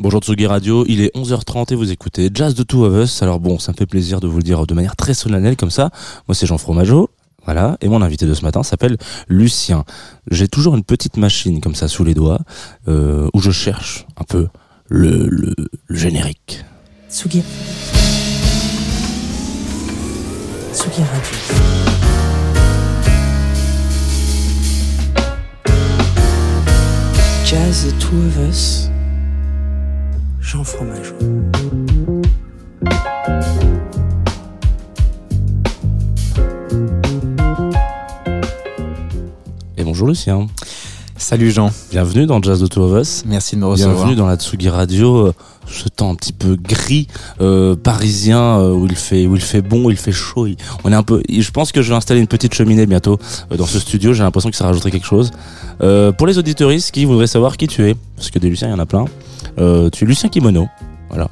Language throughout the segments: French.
Bonjour Tsugi Radio, il est 11h30 et vous écoutez Jazz de Two of Us. Alors bon, ça me fait plaisir de vous le dire de manière très solennelle comme ça. Moi c'est Jean Fromageau, voilà, et mon invité de ce matin s'appelle Lucien. J'ai toujours une petite machine comme ça sous les doigts euh, où je cherche un peu le, générique. Tsugi. Tsugi Radio. Jazz The Two of Us. Jean Fromageau. Et bonjour Lucien, Salut Jean, bienvenue dans Jazz de Two of Us. merci de me recevoir. Bienvenue dans la Tsugi Radio, euh, ce temps un petit peu gris euh, parisien euh, où il fait où il fait bon, où il fait chaud. Il- on est un peu. Je pense que je vais installer une petite cheminée bientôt euh, dans ce studio. J'ai l'impression que ça rajouterait quelque chose. Euh, pour les auditeuristes qui voudraient savoir qui tu es, parce que des Luciens il y en a plein. Euh, tu es Lucien Kimono, voilà,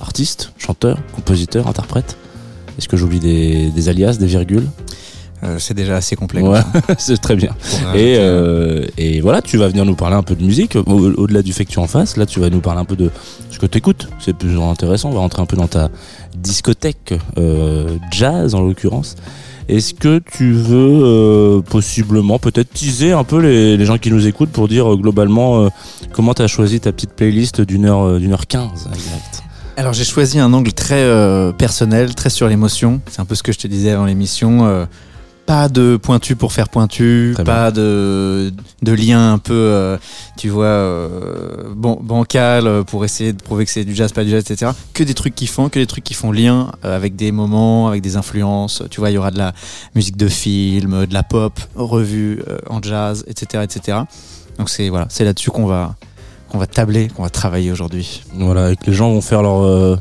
artiste, chanteur, compositeur, interprète. Est-ce que j'oublie des, des alias, des virgules? Euh, c'est déjà assez complexe. Ouais, c'est très bien. Et, euh, et voilà, tu vas venir nous parler un peu de musique, au- au-delà du fait que tu en fasses. Là, tu vas nous parler un peu de ce que tu écoutes. C'est plus intéressant. On va rentrer un peu dans ta discothèque euh, jazz, en l'occurrence. Est-ce que tu veux euh, possiblement peut-être teaser un peu les, gens qui nous écoutent pour dire euh, globalement euh, comment tu as choisi ta petite playlist d'une heure, d'une heure quinze exact. Alors j'ai choisi un angle très personnel, très sur l'émotion. C'est un peu ce que je te disais avant l'émission. Pas de pointu pour faire pointu, Très pas de, de lien un peu, euh, tu vois, euh, ban- bancal euh, pour essayer de prouver que c'est du jazz, pas du jazz, etc. Que des trucs qui font, que des trucs qui font lien avec des moments, avec des influences. Tu vois, il y aura de la musique de film, de la pop revue euh, en jazz, etc., etc. Donc c'est voilà, c'est là-dessus qu'on va qu'on va tabler, qu'on va travailler aujourd'hui. Voilà, et que les gens vont faire leur.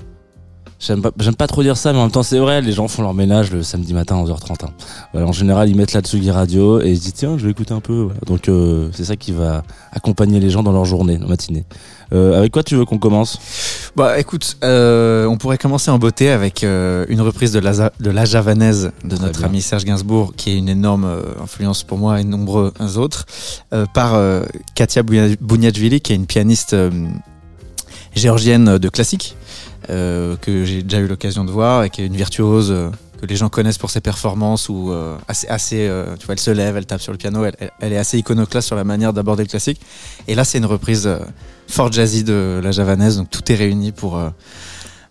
J'aime pas, j'aime pas trop dire ça, mais en même temps, c'est vrai, les gens font leur ménage le samedi matin à 11h30. hein. Voilà, en général, ils mettent la Tsugi Radio et ils se disent, tiens, je vais écouter un peu. voilà. Donc, euh, c'est ça qui va accompagner les gens dans leur journée, dans matinée. Euh, avec quoi tu veux qu'on commence? Bah écoute, euh, on pourrait commencer en beauté avec une reprise de la, de la javanaise de Très notre bien. ami Serge Gainsbourg, qui est une énorme influence pour moi et nombreux autres, par Katia Bounia- Bouniachvili, qui est une pianiste géorgienne de classique, que j'ai déjà eu l'occasion de voir et qui est une virtuose. euh, que les gens connaissent pour ses performances où euh, assez, assez euh, tu vois, elle se lève, elle tape sur le piano, elle, est assez iconoclaste sur la manière d'aborder le classique. Et là, c'est une reprise euh, fort jazzy de la javanaise, donc tout est réuni pour euh,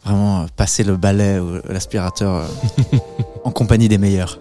vraiment euh, passer le balai ou l'aspirateur euh, en compagnie des meilleurs.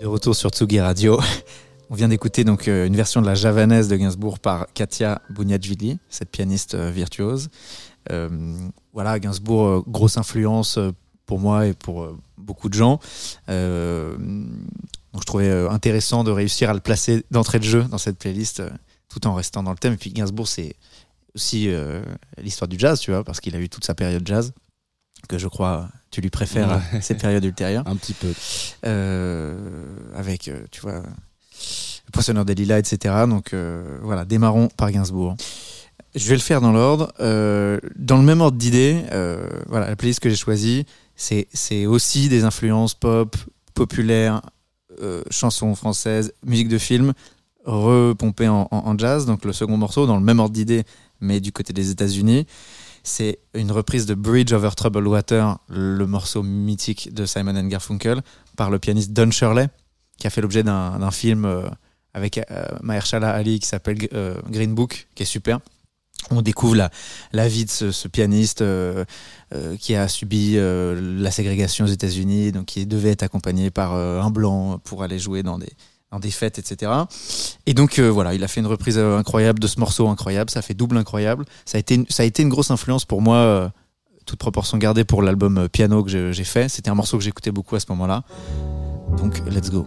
De retour sur Tsugi Radio. On vient d'écouter donc euh, une version de la javanaise de Gainsbourg par Katia Bouniadjili, cette pianiste euh, virtuose. Euh, voilà, Gainsbourg, grosse influence pour moi et pour beaucoup de gens. Donc je trouvais intéressant de réussir à le placer d'entrée de jeu dans cette playlist tout en restant dans le thème. Et puis Gainsbourg, c'est aussi l'histoire du jazz, tu vois, parce qu'il a eu toute sa période jazz, que je crois tu lui préfères Ouais. ces périodes ultérieures. Un petit peu. Euh, avec, euh, tu vois, le poissonneur des lilas, etc. Donc euh, voilà, démarrons par Gainsbourg. Je vais le faire dans l'ordre. Euh, dans le même ordre d'idées, voilà, la playlist que j'ai choisie, c'est aussi des influences pop, populaires, chansons françaises, musique de film, repompées en, en- en jazz. Donc le second morceau, dans le même ordre d'idées, mais du côté des États-Unis. C'est une reprise de Bridge Over Troubled Water, le morceau mythique de Simon and Garfunkel, par le pianiste Don Shirley, qui a fait l'objet d'un film euh, avec euh, Mahershala Ali qui s'appelle euh, Green Book, qui est super. On découvre la, vie de ce, ce pianiste euh, qui a subi la ségrégation aux États-Unis, donc qui devait être accompagné par un blanc pour aller jouer dans des, dans des fêtes, etc. Et donc euh, voilà, il a fait une reprise euh, incroyable de ce morceau incroyable, ça fait double incroyable. Ça a été une, grosse influence pour moi, euh, toute proportion gardée pour l'album piano que j'ai fait. C'était un morceau que j'écoutais beaucoup à ce moment-là. Donc let's go.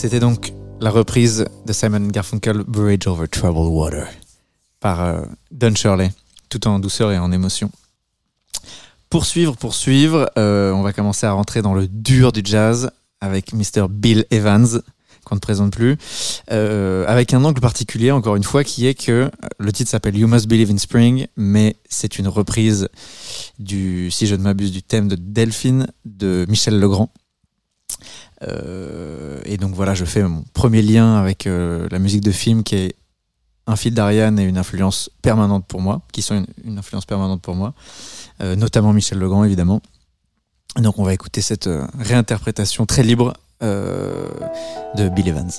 C'était donc la reprise de Simon Garfunkel, Bridge Over Troubled Water, par euh, Don Shirley, tout en douceur et en émotion. Poursuivre, poursuivre, euh, on va commencer à rentrer dans le dur du jazz avec Mr. Bill Evans, qu'on ne présente plus, euh, avec un angle particulier, encore une fois, qui est que le titre s'appelle You Must Believe in Spring, mais c'est une reprise du, si je ne m'abuse, du thème de Delphine de Michel Legrand. Euh, et donc voilà, je fais mon premier lien avec euh, la musique de film qui est un fil d'Ariane et une influence permanente pour moi, qui sont une, influence permanente pour moi, euh, notamment Michel Legrand évidemment. Donc on va écouter cette euh, réinterprétation très libre de Bill Evans.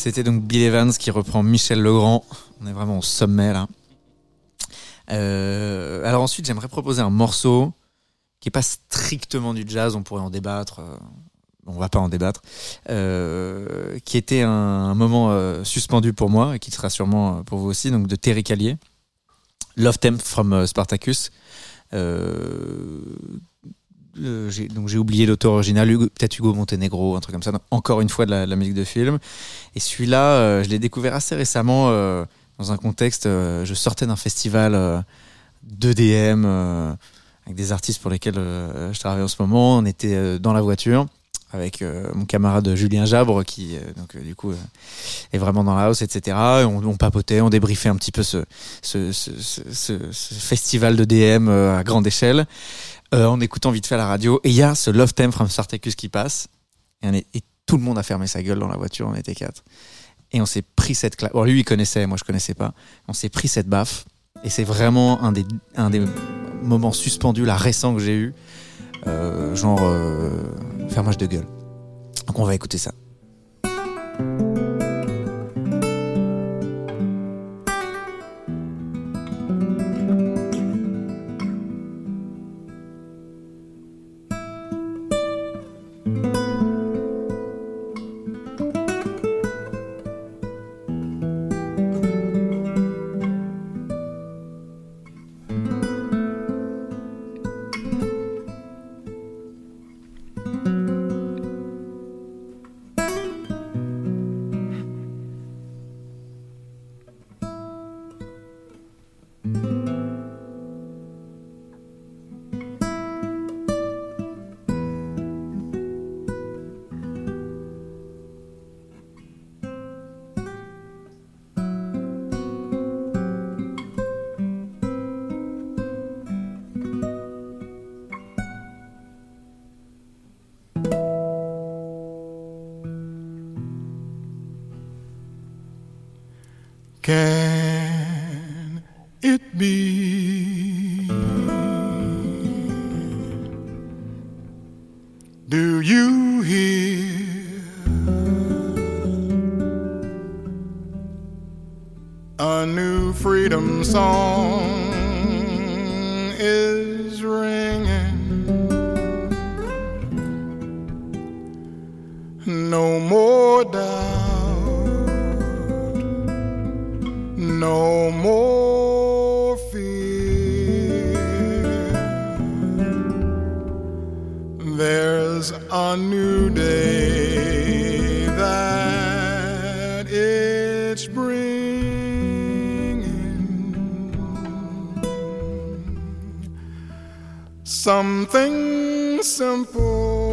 C'était donc Bill Evans qui reprend Michel Legrand. On est vraiment au sommet là. Euh, alors ensuite, j'aimerais proposer un morceau qui est pas strictement du jazz, on pourrait en débattre. euh, on va pas en débattre. euh, qui était un, moment suspendu pour moi et qui sera sûrement pour vous aussi, donc de Terry Callier. Love Theme from Spartacus. Euh, donc j'ai oublié l'auteur original, peut-être Hugo Montenegro, un truc comme ça. Encore une fois de la, musique de film. Et celui-là, euh, je l'ai découvert assez récemment euh, dans un contexte. je sortais d'un festival euh, d'EDM euh, avec des artistes pour lesquels je travaille en ce moment. On était dans la voiture avec mon camarade Julien Jabre qui donc du coup est vraiment dans la house etc Et on, papotait on débriefait un petit peu ce ce, festival de DM à grande échelle euh, en écoutant vite fait la radio et il y a ce Love Theme from Spartacus qui passe. Et, tout le monde a fermé sa gueule dans la voiture on était quatre. Et on s'est pris cette claque. Bon lui il connaissait moi je connaissais pas. On s'est pris cette baffe. Et c'est vraiment un des un des moments suspendus là récents que j'ai eu. Euh, genre euh, fermage de gueule. Donc on va écouter ça. Freedom song is ringing? No more doubt no more fear. There's a new day Something simple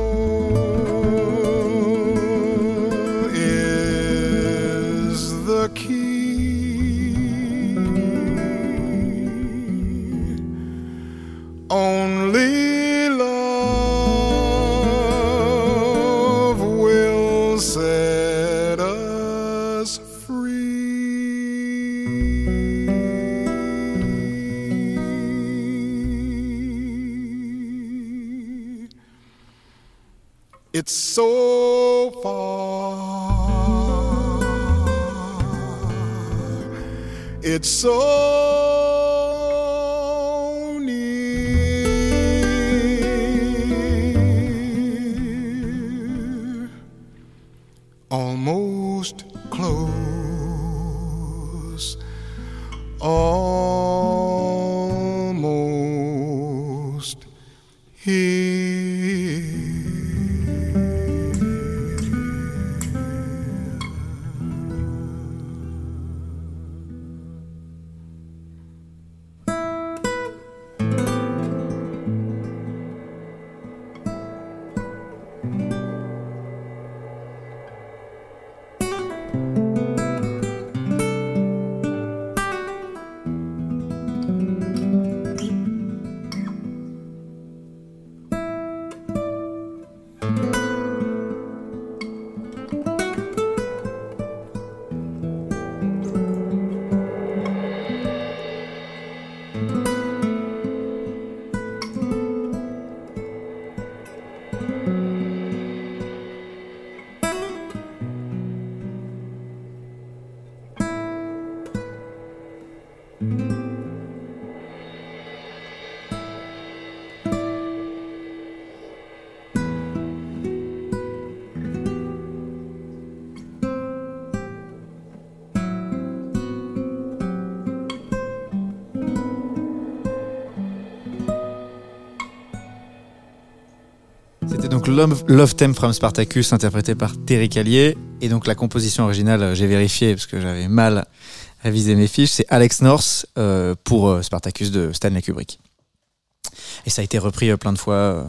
so far. It's so donc Love, Love Theme from Spartacus, interprété par Terry Callier. Et donc la composition originale, euh, j'ai vérifié parce que j'avais mal révisé mes fiches, c'est Alex North euh, pour euh, Spartacus de Stanley Kubrick. Et ça a été repris plein de fois.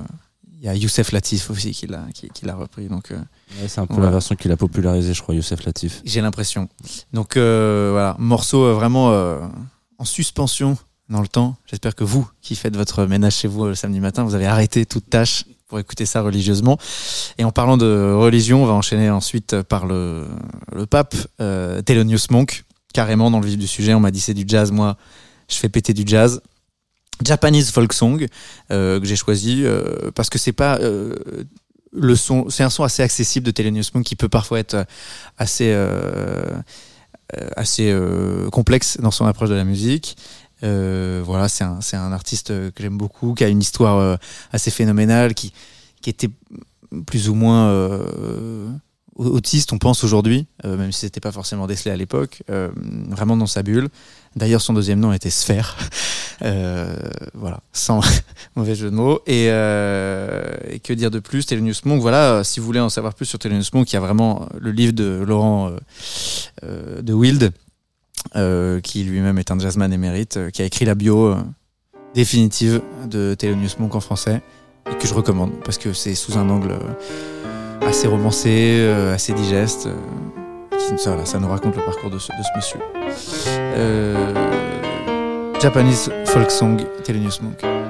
Il y a Youssef Latif aussi qui l'a qui, qui l'a repris. Donc Ouais, c'est un peu Voilà. la version qu'il a popularisée, je crois, Youssef Latif. j'ai l'impression. Donc euh, voilà, morceau vraiment euh, en suspension dans le temps. J'espère que vous, qui faites votre ménage chez vous le samedi matin, vous avez arrêté toute tâche pour écouter ça religieusement. Et en parlant de religion, on va enchaîner ensuite par le, pape euh, Thelonious Monk, carrément dans le vif du sujet. On m'a dit c'est du jazz, moi je fais péter du jazz. Japanese folk song euh, que j'ai choisi euh, parce que c'est pas euh, le son, c'est un son assez accessible de Thelonious Monk qui peut parfois être assez assez complexe dans son approche de la musique. Euh, voilà, c'est un, artiste que j'aime beaucoup, qui a une histoire euh, assez phénoménale, qui, était plus ou moins euh, autiste, on pense aujourd'hui, euh, même si c'était pas forcément décelé à l'époque, euh, vraiment dans sa bulle. D'ailleurs, son deuxième nom était Sphère. Euh, voilà, sans mauvais jeu de mots. Et, euh, que dire de plus Thelonious Monk, voilà, euh, si vous voulez en savoir plus sur Thelonious Monk, il y a vraiment le livre de Laurent euh, euh, de Wild, euh, qui lui-même est un jazzman émérite, euh, qui a écrit la bio euh, définitive de Thelonious Monk en français, et que je recommande, parce que c'est sous un angle euh, assez romancé, euh, assez digeste. euh, ça, ça nous raconte le parcours de ce, monsieur. Euh, Japanese folk song, Thelonious Monk.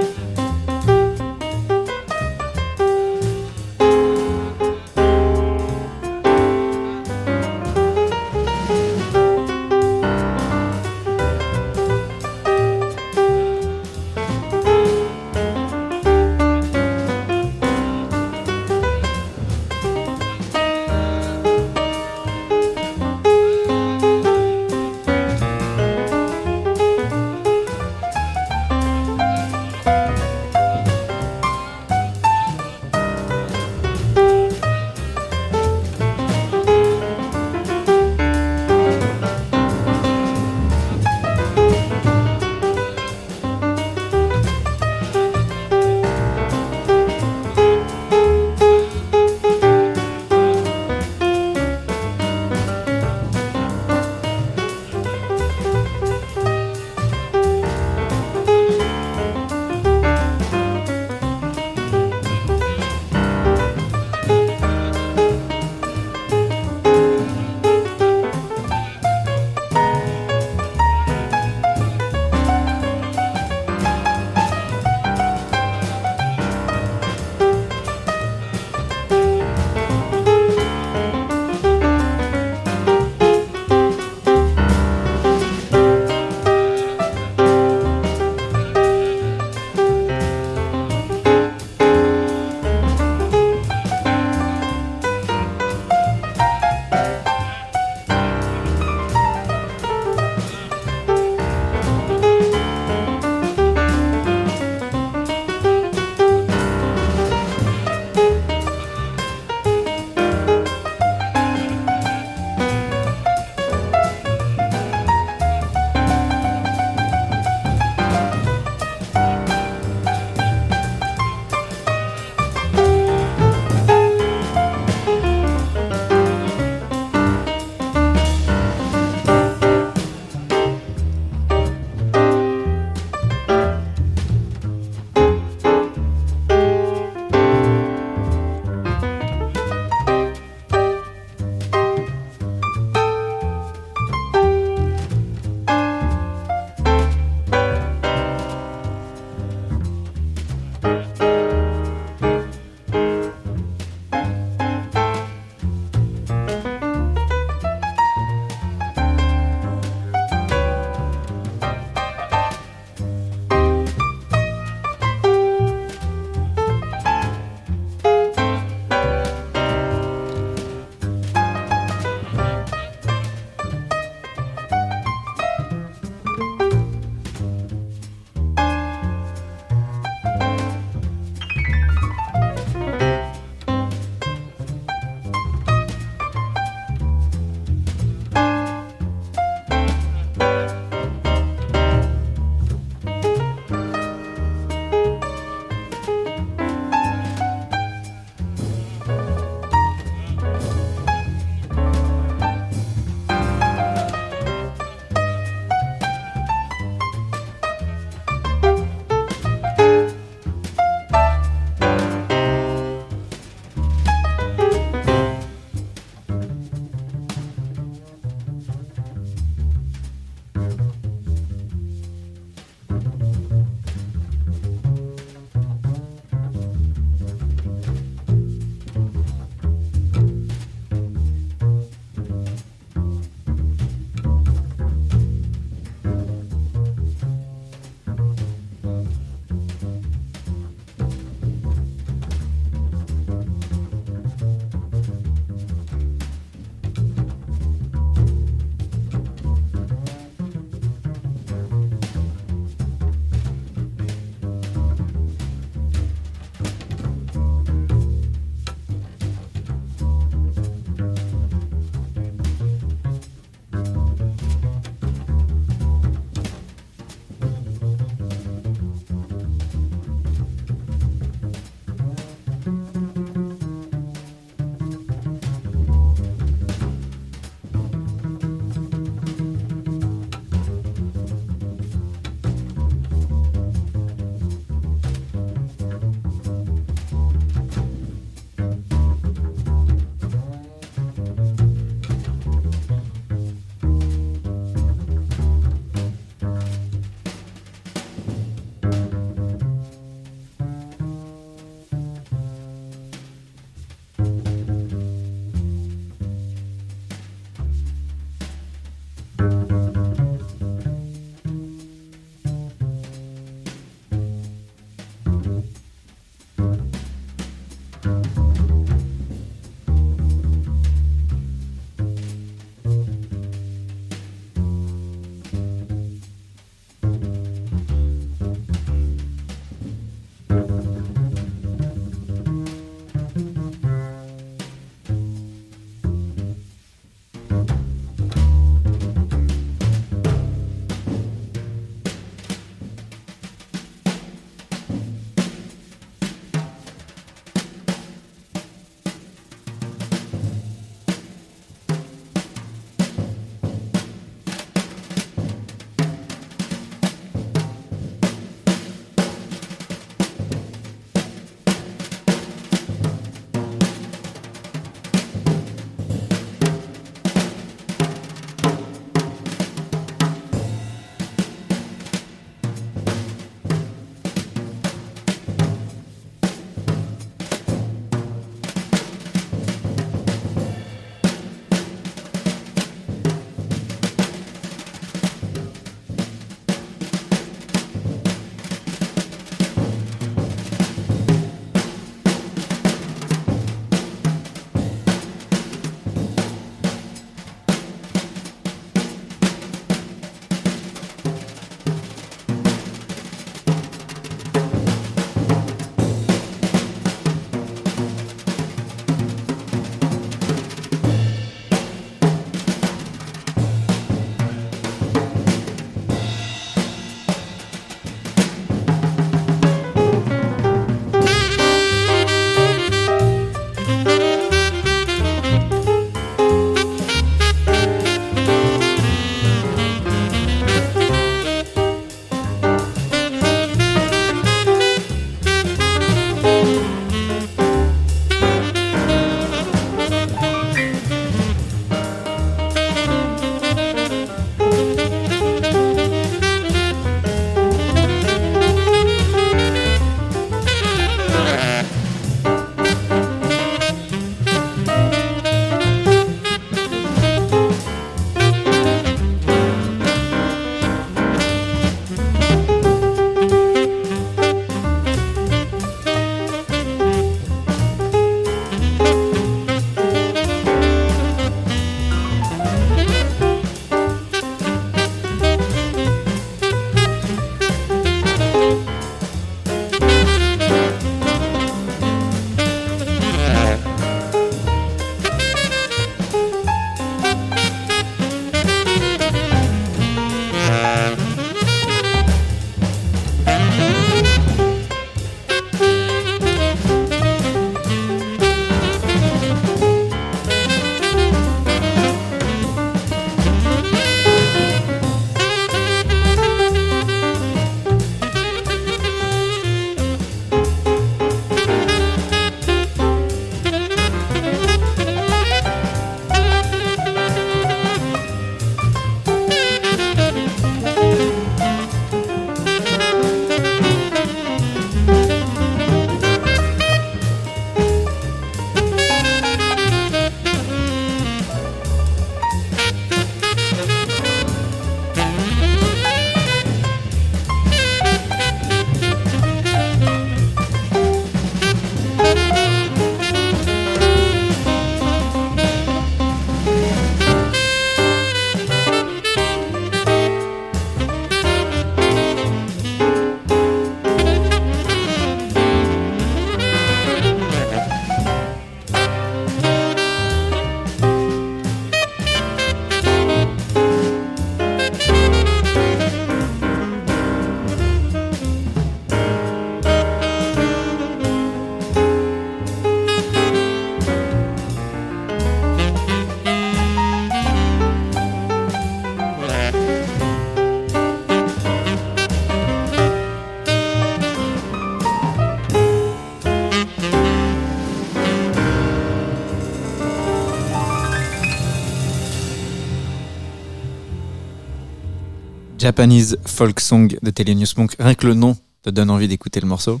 Japanese Folk Song de Thelonious Monk. Rien que le nom te donne envie d'écouter le morceau.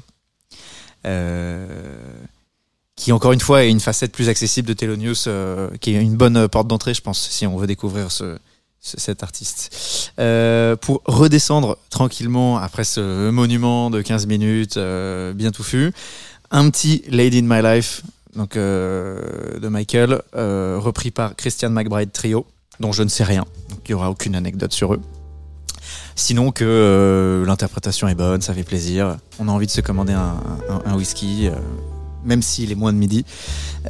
Euh, qui encore une fois est une facette plus accessible de Thelonious, euh, qui est une bonne porte d'entrée, je pense, si on veut découvrir ce, ce- cet artiste. Euh, pour redescendre tranquillement après ce monument de 15 minutes euh, bien touffu, un petit Lady in My Life donc euh, de Michael, euh, repris par Christian McBride Trio, dont je ne sais rien, il n'y aura aucune anecdote sur eux. Sinon que euh, l'interprétation est bonne, ça fait plaisir. On a envie de se commander un, whisky, euh, même s'il est moins de midi,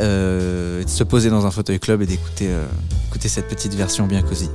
euh, de se poser dans un fauteuil club et d'écouter écouter cette petite version bien cosy.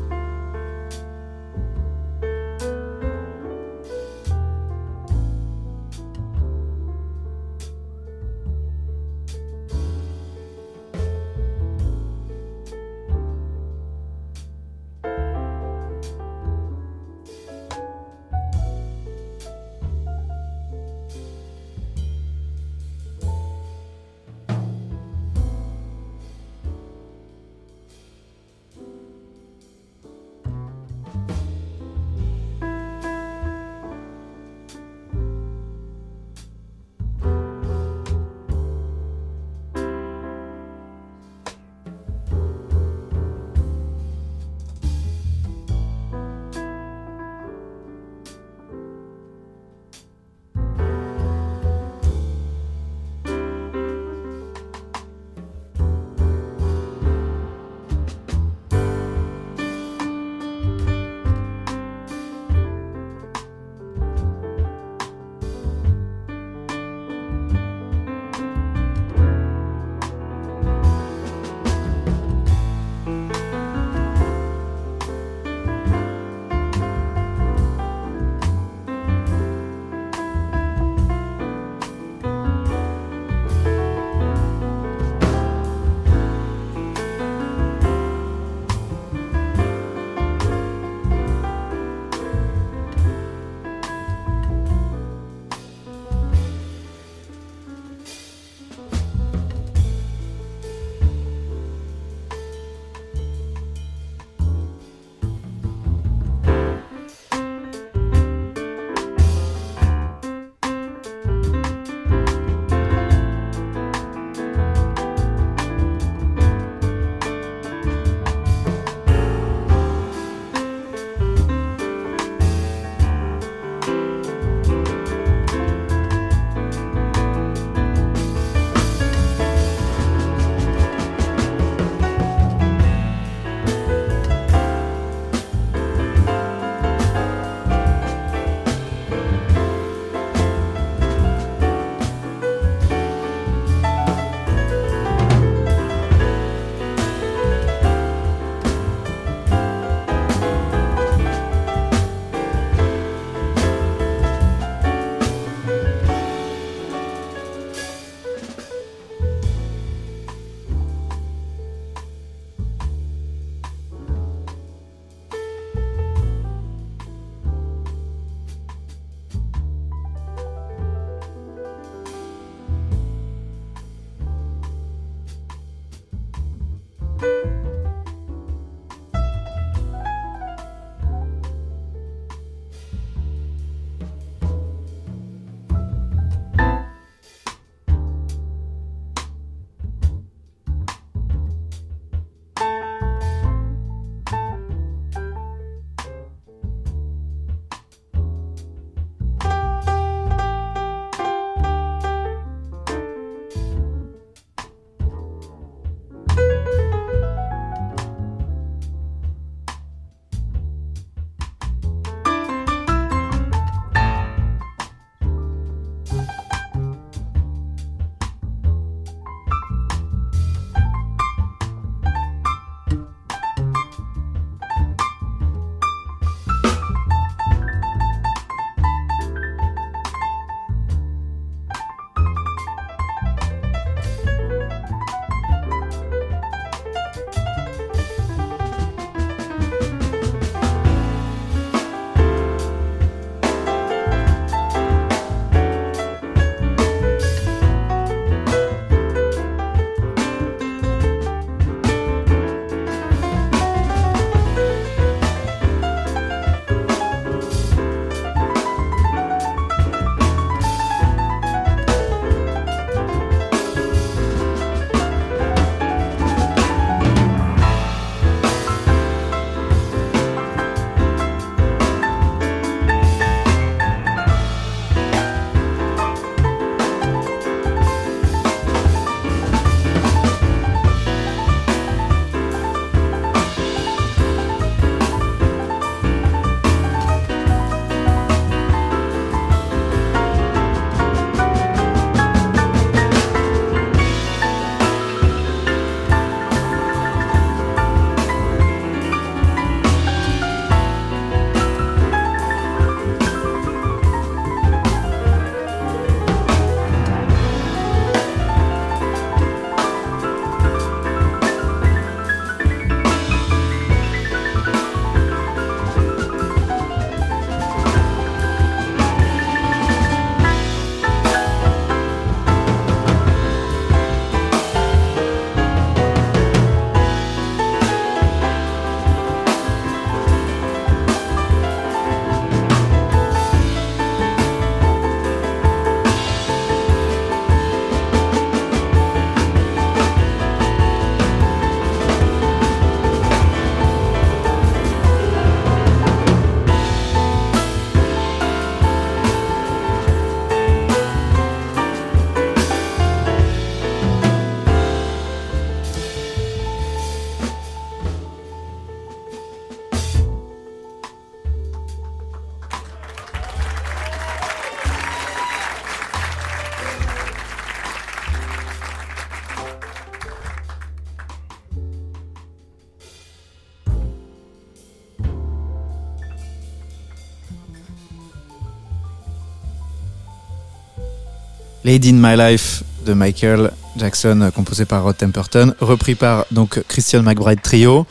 Lady in My Life de Michael Jackson, euh, composé par Rod Temperton, repris par donc Christian McBride Trio.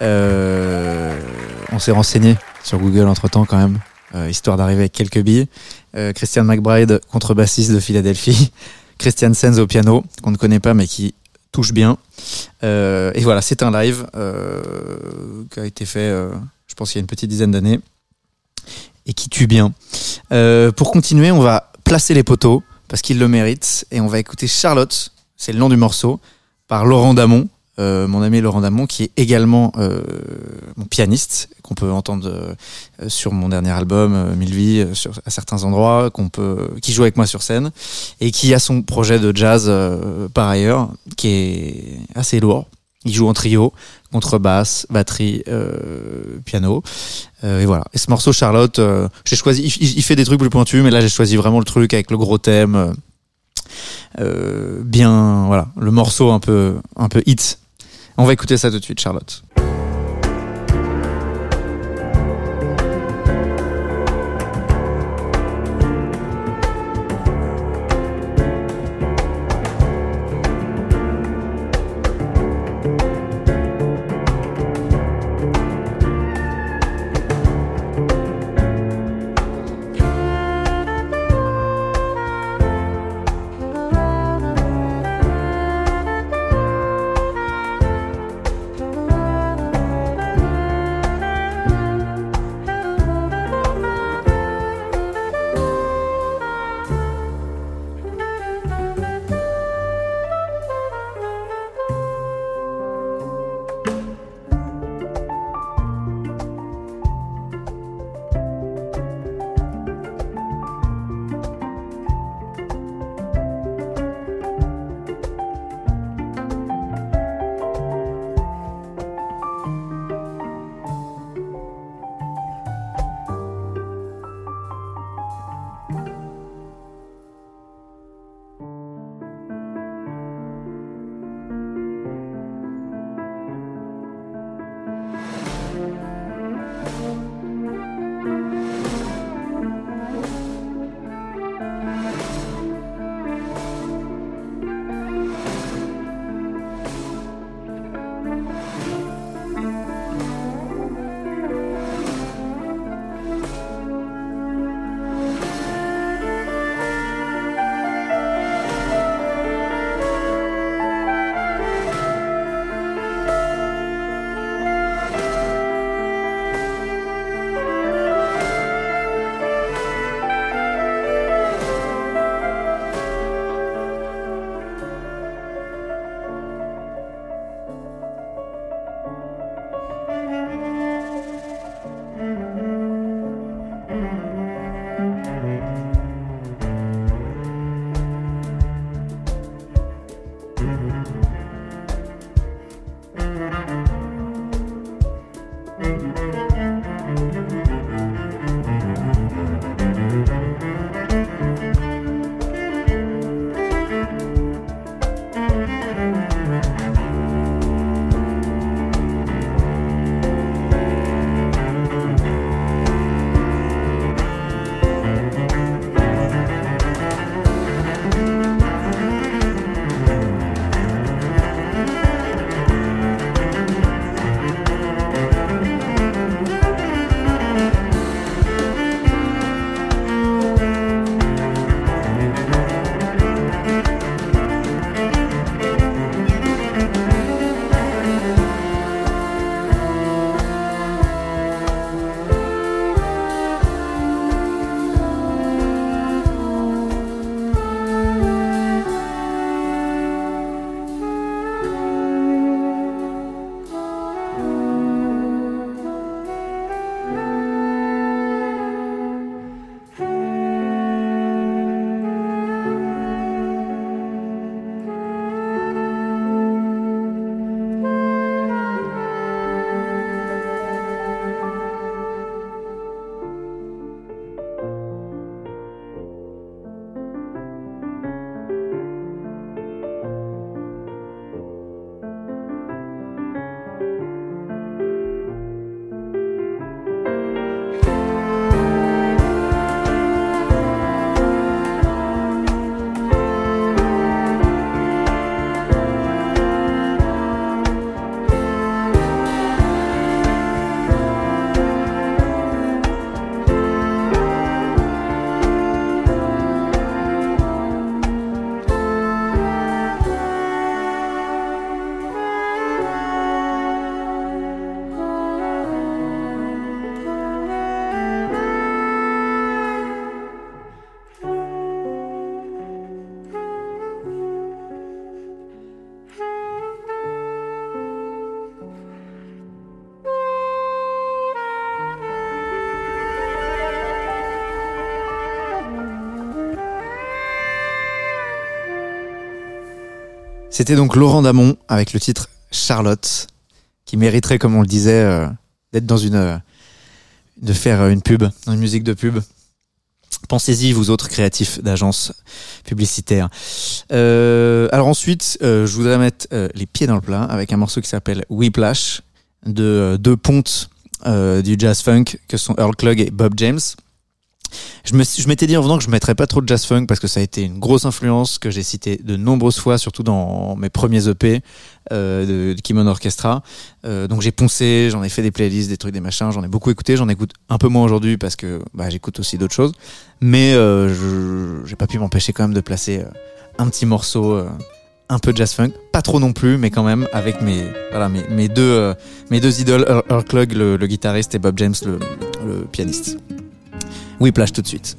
Euh, on s'est renseigné sur Google entre temps quand même, euh, histoire d'arriver avec quelques billes. Christian McBride, contrebassiste de Philadelphie. Christian Sens au piano, qu'on ne connaît pas mais qui touche bien. Et voilà, c'est un live qui a été fait, je pense, il y a une petite dizaine d'années et qui tue bien. Pour continuer, on va placer les poteaux parce qu'ils le méritent et on va écouter Charlotte, c'est le nom du morceau, par Laurent Damon. euh, mon ami Laurent Damon, qui est également euh, mon pianiste, qu'on peut entendre euh, sur mon dernier album, euh, sur, à certains endroits, qui joue avec moi sur scène, et qui a son projet de jazz par ailleurs, qui est assez lourd. Il joue en trio, contrebasse, batterie, euh, piano, Euh, et voilà. Et ce morceau Charlotte, euh, j'ai choisi. Il, fait des trucs plus pointus, mais là j'ai choisi vraiment le truc avec le gros thème. bien, voilà, le morceau un peu, un peu hit. On va écouter ça tout de suite, Charlotte. C'était donc Laurent Damon avec le titre Charlotte, qui mériterait, comme on le disait, euh, d'être dans une. euh, de faire euh, une pub, une musique de pub. Pensez-y, vous autres créatifs d'agences publicitaires. Alors ensuite, je voudrais mettre les pieds dans le plat avec un morceau qui s'appelle Whiplash de deux pontes du jazz funk que sont Earl Klugh et Bob James. Je m'étais dit en venant que je mettrais pas trop de jazz funk parce que ça a été une grosse influence que j'ai cité de nombreuses fois, surtout dans mes premiers EP euh, de, de Orchestra. Euh, donc j'ai poncé, j'en ai fait des playlists, des trucs, des machins, j'en ai beaucoup écouté, j'en écoute un peu moins aujourd'hui parce que bah, j'écoute aussi d'autres choses. Mais euh, je j'ai pas pu m'empêcher quand même de placer euh, un petit morceau, un peu de jazz funk, pas trop non plus, mais quand même avec mes deux idoles, Earl, Klugh, le, guitariste, et Bob James, le pianiste. Whiplash tout de suite.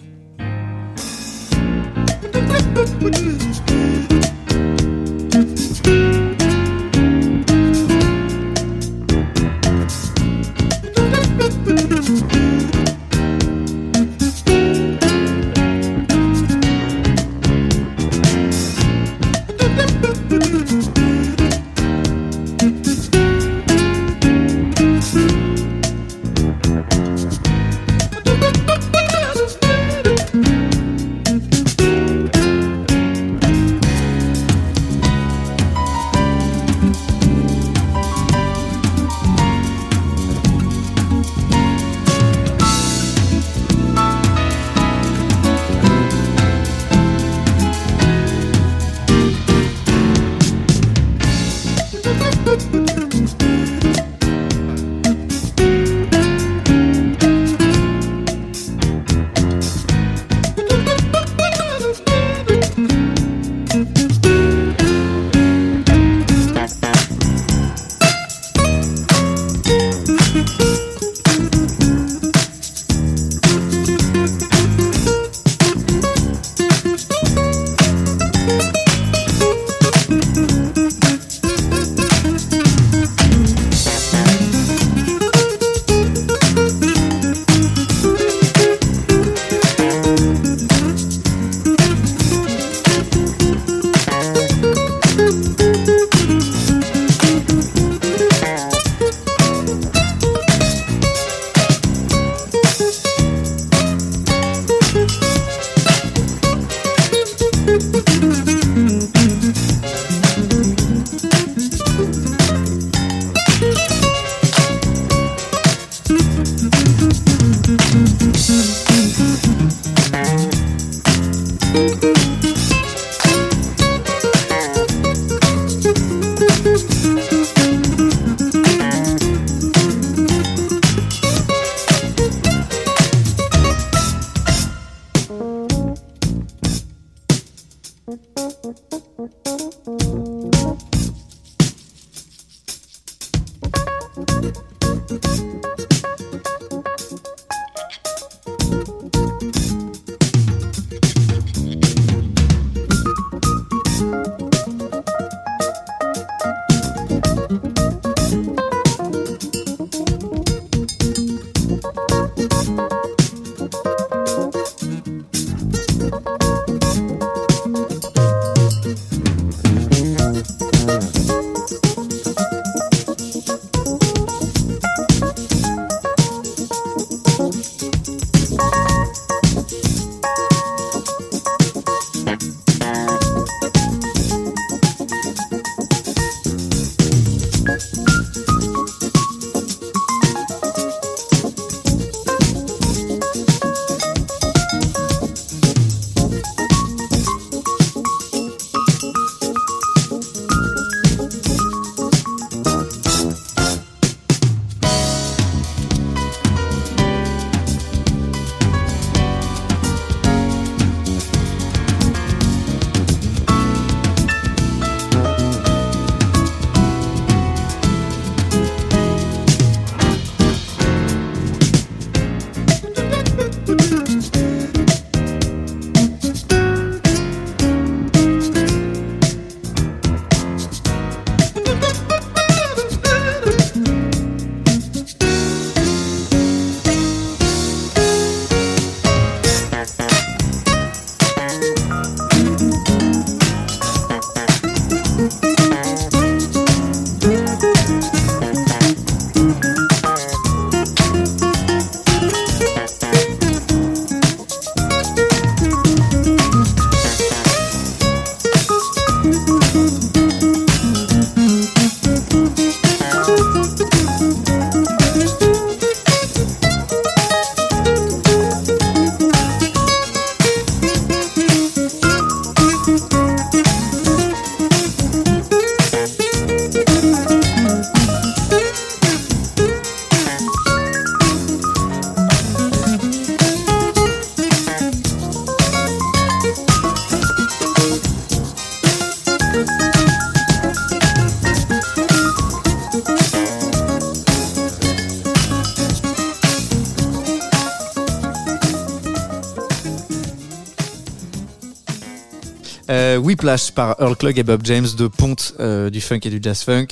Par Earl Klug et Bob James de Ponte euh, du funk et du jazz funk.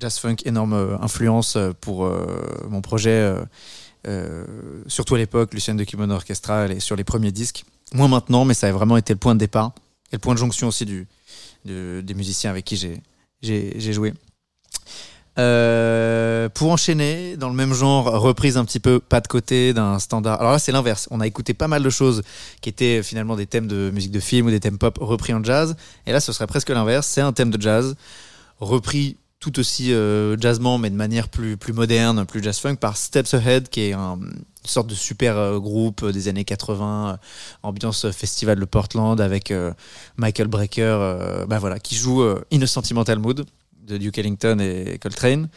Jazz funk, énorme euh, influence euh, pour euh, mon projet, surtout à l'époque, Lucien de Kimono Orchestra et sur les premiers disques. Moins maintenant, mais ça a vraiment été le point de départ et le point de jonction aussi des musiciens avec qui j'ai joué. Euh, pour enchaîner, dans le même genre, reprise un petit peu pas de côté d'un standard. Alors là, c'est l'inverse. On a écouté pas mal de choses qui étaient finalement des thèmes de musique de film ou des thèmes pop repris en jazz. Et là, ce serait presque l'inverse. C'est un thème de jazz repris tout aussi euh, mais de manière plus, plus moderne, plus jazz funk, par Steps Ahead, qui est un- une sorte de super euh, groupe des années 80, euh, ambiance festival de Portland avec euh, Michael Brecker, euh, bah voilà, qui joue euh, In a Sentimental Mood de Duke Ellington et Coltrane.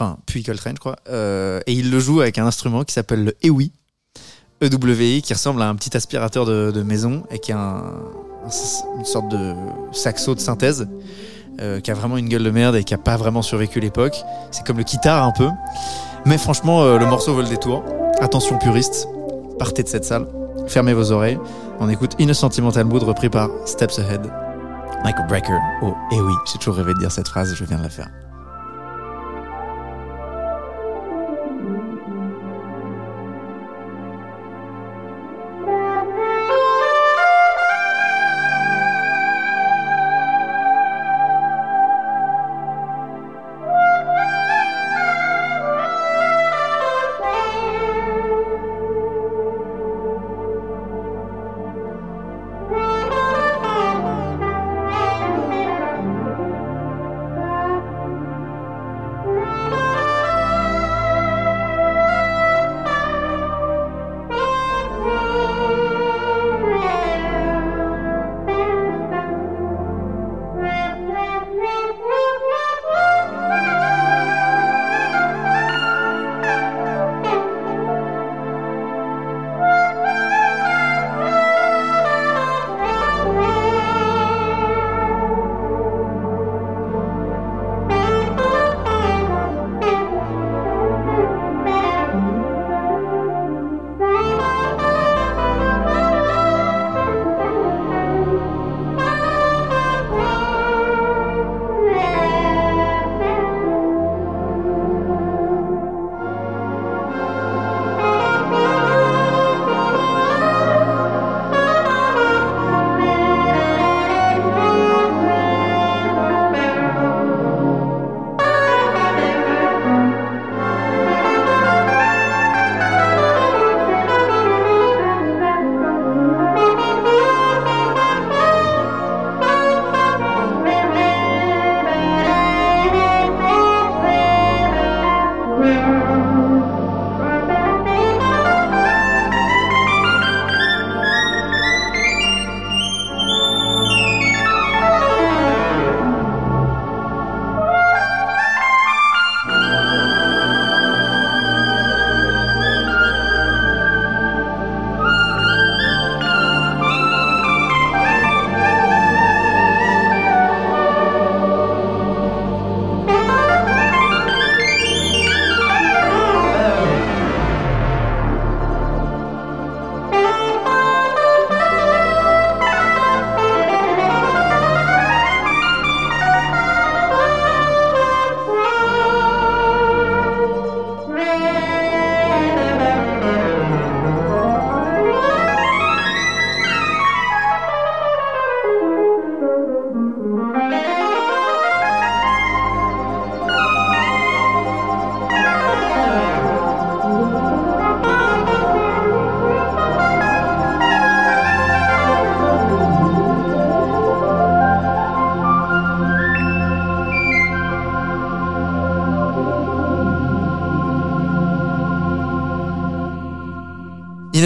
Enfin, puis Coltrane, je crois. Euh, et il le joue avec un instrument qui s'appelle le EWI. EWI, qui ressemble à un petit aspirateur de, maison et qui a un- un- une sorte de saxo de synthèse euh, qui a vraiment une gueule de merde et qui a pas vraiment survécu l'époque. C'est comme le guitare un peu. Mais franchement, euh, le morceau vaut le détour. Attention puriste, partez de cette salle, fermez vos oreilles. On écoute In a Sentimental Mood repris par Steps Ahead. Michael Brecker. Oh, et oui, j'ai toujours rêvé de dire cette phrase, je viens de la faire.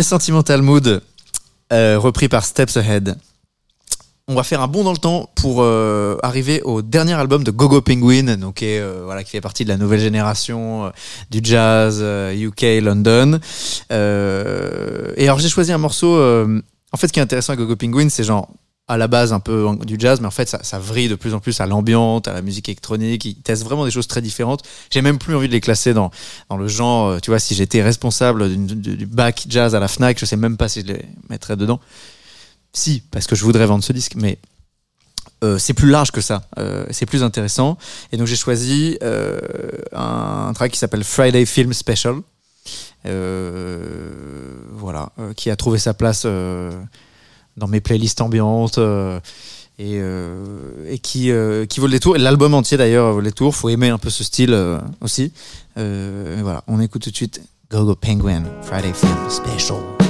Sentimental Mood, euh, repris par Steps Ahead. On va faire un bond dans le temps pour euh, arriver au dernier album de Gogo Penguin, donc euh, voilà, qui fait partie de la nouvelle génération du jazz UK London. Et alors j'ai choisi un morceau. en fait, ce qui est intéressant avec Gogo Penguin, c'est genre à la base un peu du jazz, mais en fait ça, ça vrille de plus en plus à l'ambiance, à la musique électronique. Ils testent vraiment des choses très différentes. J'ai même plus envie de les classer dans dans le genre. euh, Tu vois, si j'étais responsable du, du back jazz à la Fnac, je sais même pas si je les mettrais dedans. Si, parce que je voudrais vendre ce disque, mais euh, c'est plus large que ça, euh, c'est plus intéressant. Et donc j'ai choisi un, un track qui s'appelle Friday Film Special, voilà, qui a trouvé sa place dans mes playlists ambiantes. euh, et, euh, et qui, euh, qui vaut le détour. L'album entier d'ailleurs vaut le détour. Faut aimer un peu ce style euh, aussi. Voilà, on écoute tout de suite Go Penguin Friday Film Special.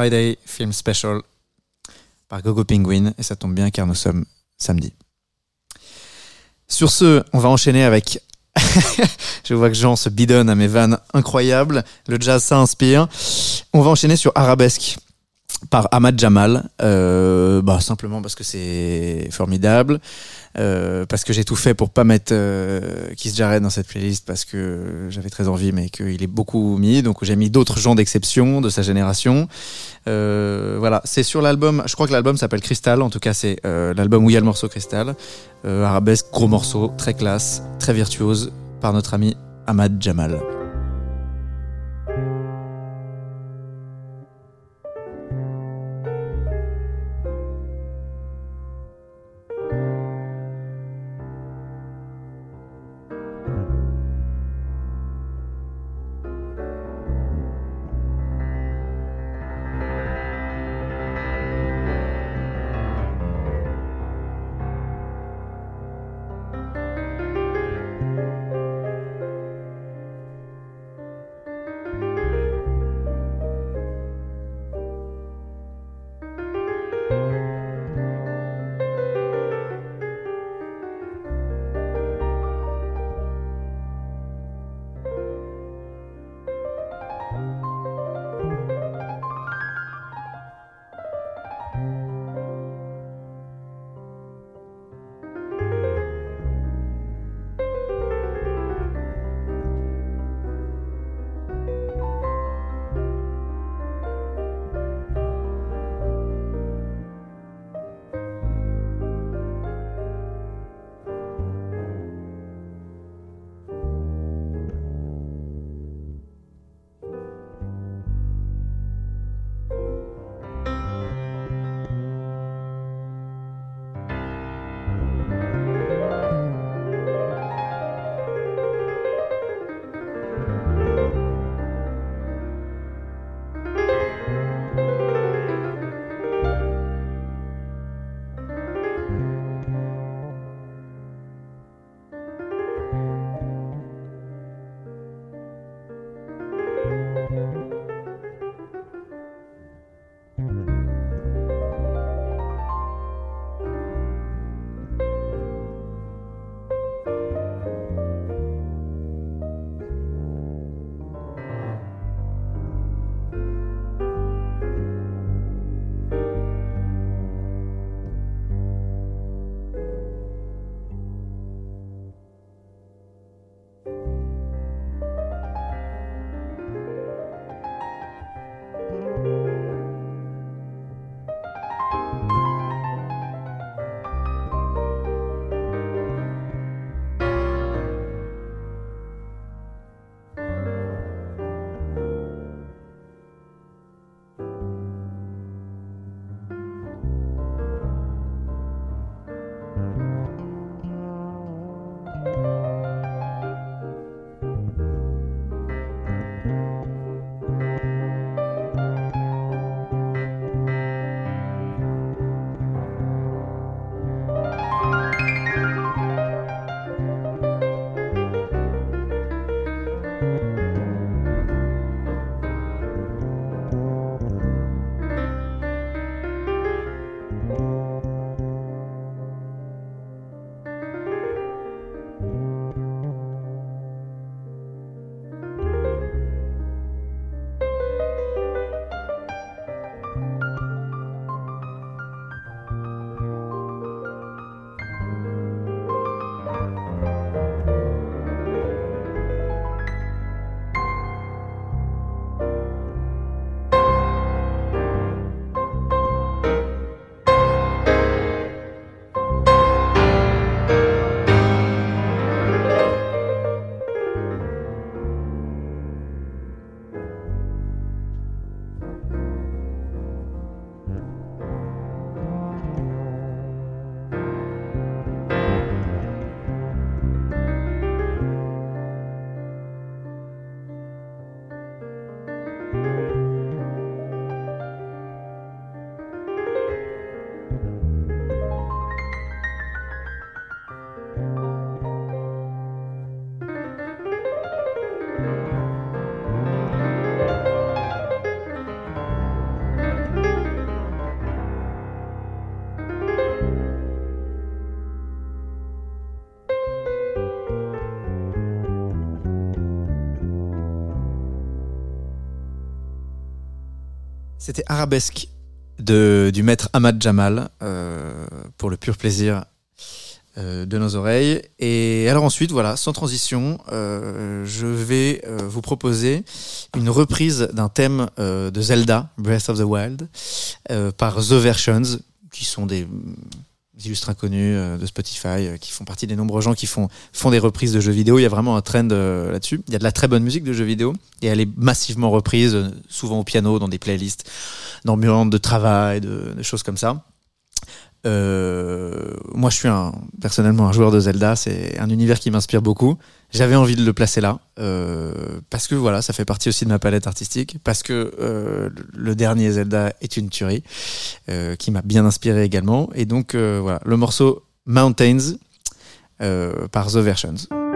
Friday Film Special par Gogo Penguin et ça tombe bien car nous sommes samedi. Sur ce, on va enchaîner avec. Je vois que Jean se bidonne à mes vannes incroyables. Le jazz, ça inspire. On va enchaîner sur Arabesque. Par Ahmad Jamal, euh, bah, simplement parce que c'est formidable, euh, parce que j'ai tout fait pour pas mettre euh, Kiss Jared dans cette playlist parce que j'avais très envie, mais qu'il est beaucoup mis, donc j'ai mis d'autres gens d'exception de sa génération. Euh, voilà, c'est sur l'album, je crois que l'album s'appelle Crystal, en tout cas c'est euh, l'album où il y a le morceau Crystal, euh, arabesque, gros morceau, très classe, très virtuose, par notre ami Ahmad Jamal. C'était Arabesque de, du maître Ahmad Jamal euh, pour le pur plaisir euh, de nos oreilles. Et alors ensuite, voilà, sans transition, euh, je vais vous proposer une reprise d'un thème de Zelda, Breath of the Wild, par The Versions, qui sont des illustres inconnus euh, de Spotify, euh, qui font partie des nombreux gens qui font, font des reprises de jeux vidéo. Il y a vraiment un trend euh, là-dessus. Il y a de la très bonne musique de jeux vidéo et elle est massivement reprise, souvent au piano, dans des playlists, d'ambiance, de travail, de, de choses comme ça. Moi, je suis un, personnellement un joueur de Zelda. C'est un univers qui m'inspire beaucoup. J'avais envie de le placer là euh, parce que voilà, ça fait partie aussi de ma palette artistique. Parce que euh, le dernier Zelda est une tuerie euh, qui m'a bien inspiré également. Et donc euh, voilà, le morceau Mountains euh, par The Versions.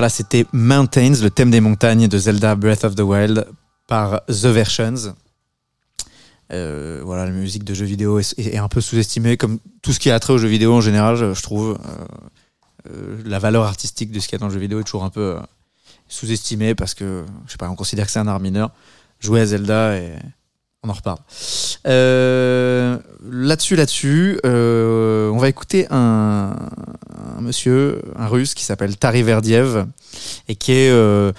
Voilà, c'était Mountains, le thème des montagnes de Zelda Breath of the Wild par The Versions. Euh, voilà, la musique de jeux vidéo est, un peu sous-estimée, comme tout ce qui a trait aux jeux vidéo en général, je, trouve. Euh, euh, la valeur artistique de ce qu'il y a dans le jeu vidéo est toujours un peu sous-estimée parce que, je sais pas, on considère que c'est un art mineur. Jouer à Zelda et on en reparle. Euh, là-dessus, là-dessus, euh, on va écouter un, monsieur, un russe qui s'appelle Tari Verdiev et qui est euh,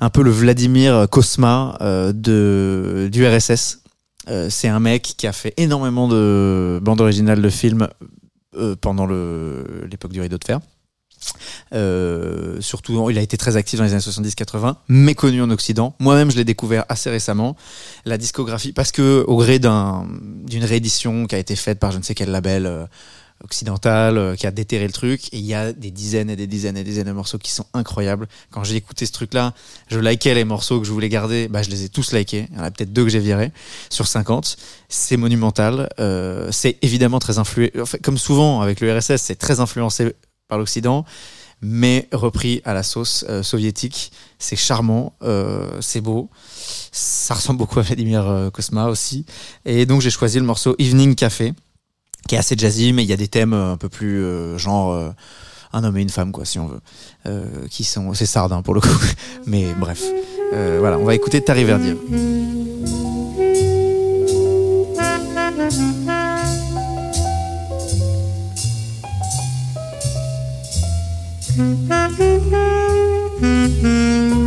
un peu le Vladimir Kosma de, du RSS. C'est un mec qui a fait énormément de bandes originales de films pendant l'époque du rideau de fer. Euh, surtout, il a été très actif dans les années 70-80, méconnu en Occident. Moi-même, je l'ai découvert assez récemment. La discographie, parce que au gré d'un- d'une réédition qui a été faite par je ne sais quel label euh, occidental, euh, qui a déterré le truc, et il y a des dizaines et des dizaines et des dizaines de morceaux qui sont incroyables. Quand j'ai écouté ce truc-là, je likais les morceaux que je voulais garder, bah, je les ai tous likés. Il y en a peut-être deux que j'ai virés sur 50. C'est monumental. C'est évidemment très influé. Comme souvent avec le RSS, c'est très influencé par l'Occident, mais repris à la sauce euh, soviétique. C'est charmant, euh, c'est beau. Ça ressemble beaucoup à Vladimir euh, Kosma aussi. Et donc j'ai choisi le morceau Evening Café, qui est assez jazzy, mais il y a des thèmes un peu plus genre un homme et une femme, quoi, si on veut, qui sont c'est sardin pour le coup. mais bref, voilà, on va écouter Tari Verdiev. Love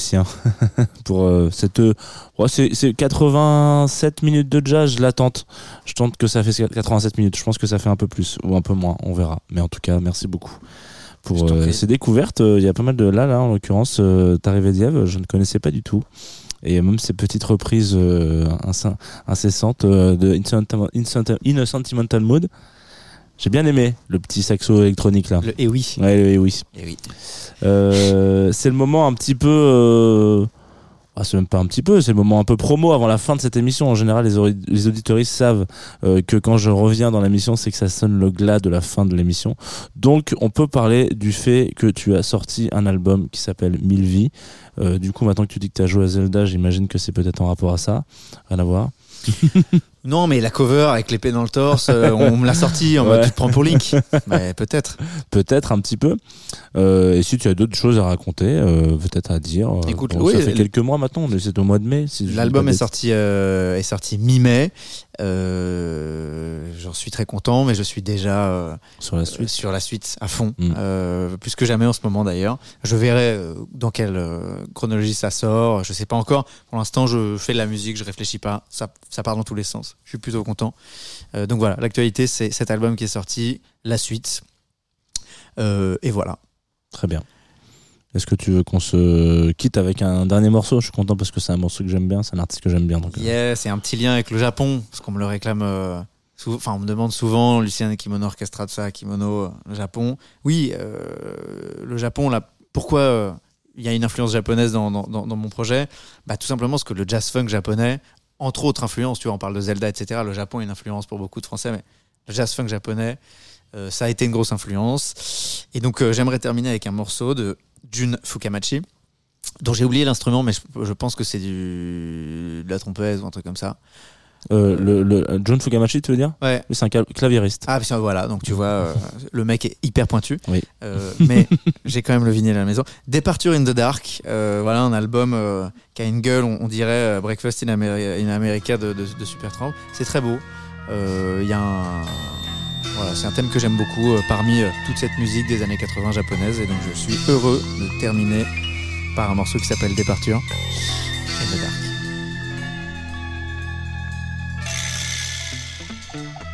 Lucien, pour euh, cette. euh, ouais, c'est c'est 87 minutes de jazz, je l'attente. Je tente que ça fait 87 minutes. Je pense que ça fait un peu plus ou un peu moins, on verra. Mais en tout cas, merci beaucoup pour euh, ces découvertes. Il y a pas mal de là, là, en l'occurrence, euh, d'Yves, je ne connaissais pas du tout. Et même ces petites reprises inc- incessantes de In, Sentimental- In Senti- In a Sentimental Mood. J'ai bien aimé le petit saxo électronique là. Le et oui. Ouais, oui, oui. Et oui. Euh, c'est le moment un petit peu. euh, ah, c'est même pas un petit peu, c'est le moment un peu promo avant la fin de cette émission. En général, les, les auditoristes savent euh, que quand je reviens dans l'émission, c'est que ça sonne le glas de la fin de l'émission. Donc, on peut parler du fait que tu as sorti un album qui s'appelle Mille vies. Euh, du coup, maintenant que tu dis que tu as joué à Zelda, j'imagine que c'est peut-être en rapport à ça. Rien à voir. Non, mais la cover avec l'épée dans le torse, euh, on me l'a sorti en mode tu te prends pour Link. Mais peut-être. Peut-être un petit peu. Euh, et si tu as d'autres choses à raconter, euh, peut-être à dire. Écoute, bon, oui, ça fait quelques mois maintenant, c'est au mois de mai. si L'album est sorti, euh, est sorti mi-mai. J'en suis très content, mais je suis déjà sur la suite. sur la suite à fond, Mm. euh, plus que jamais en ce moment d'ailleurs. Je verrai dans quelle chronologie ça sort. Je sais pas encore. Pour l'instant, je fais de la musique, je réfléchis pas. Ça, ça part dans tous les sens. Je suis plutôt content. Euh, donc voilà, l'actualité, c'est cet album qui est sorti, la suite. Euh, et voilà. Très bien. Est-ce que tu veux qu'on se quitte avec un dernier morceau? Je suis content parce que c'est un morceau que j'aime bien, c'est un artiste que j'aime bien. Donc, euh, Yeah, c'est un petit lien avec le Japon, parce qu'on me le réclame. euh, sou- Enfin, on me demande souvent, Lucien Kimono Orchestra de ça, Kimono, le Japon. Oui, le Japon, là, pourquoi il y a une influence japonaise dans- dans mon projet? Bah, Tout simplement parce que le jazz funk japonais, entre autres influences, tu vois, on parle de Zelda, etc. Le Japon est une influence pour beaucoup de Français, mais le jazz funk japonais, euh, ça a été une grosse influence. Et donc, euh, j'aimerais terminer avec un morceau de Jun Fukamachi, dont j'ai oublié l'instrument, mais je, je pense que c'est du, de la trompette ou un truc comme ça. Euh, le, le- John Fukamachi, tu veux dire Ouais. Oui, c'est un cla- claviériste. Ah, puis voilà, donc tu vois, euh, le mec est hyper pointu. Oui. Euh, mais j'ai quand même le vinyle à la maison. Departure in the Dark, euh, voilà un album euh, qui a une gueule, on, on dirait euh, Breakfast in, Ameri- in America de, de, de Supertramp. C'est très beau. Euh, Il y a un. Voilà, c'est un thème que j'aime beaucoup euh, parmi euh, toute cette musique des années 80 japonaise. Et donc je suis heureux de terminer par un morceau qui s'appelle Departure in the Dark. Thank you.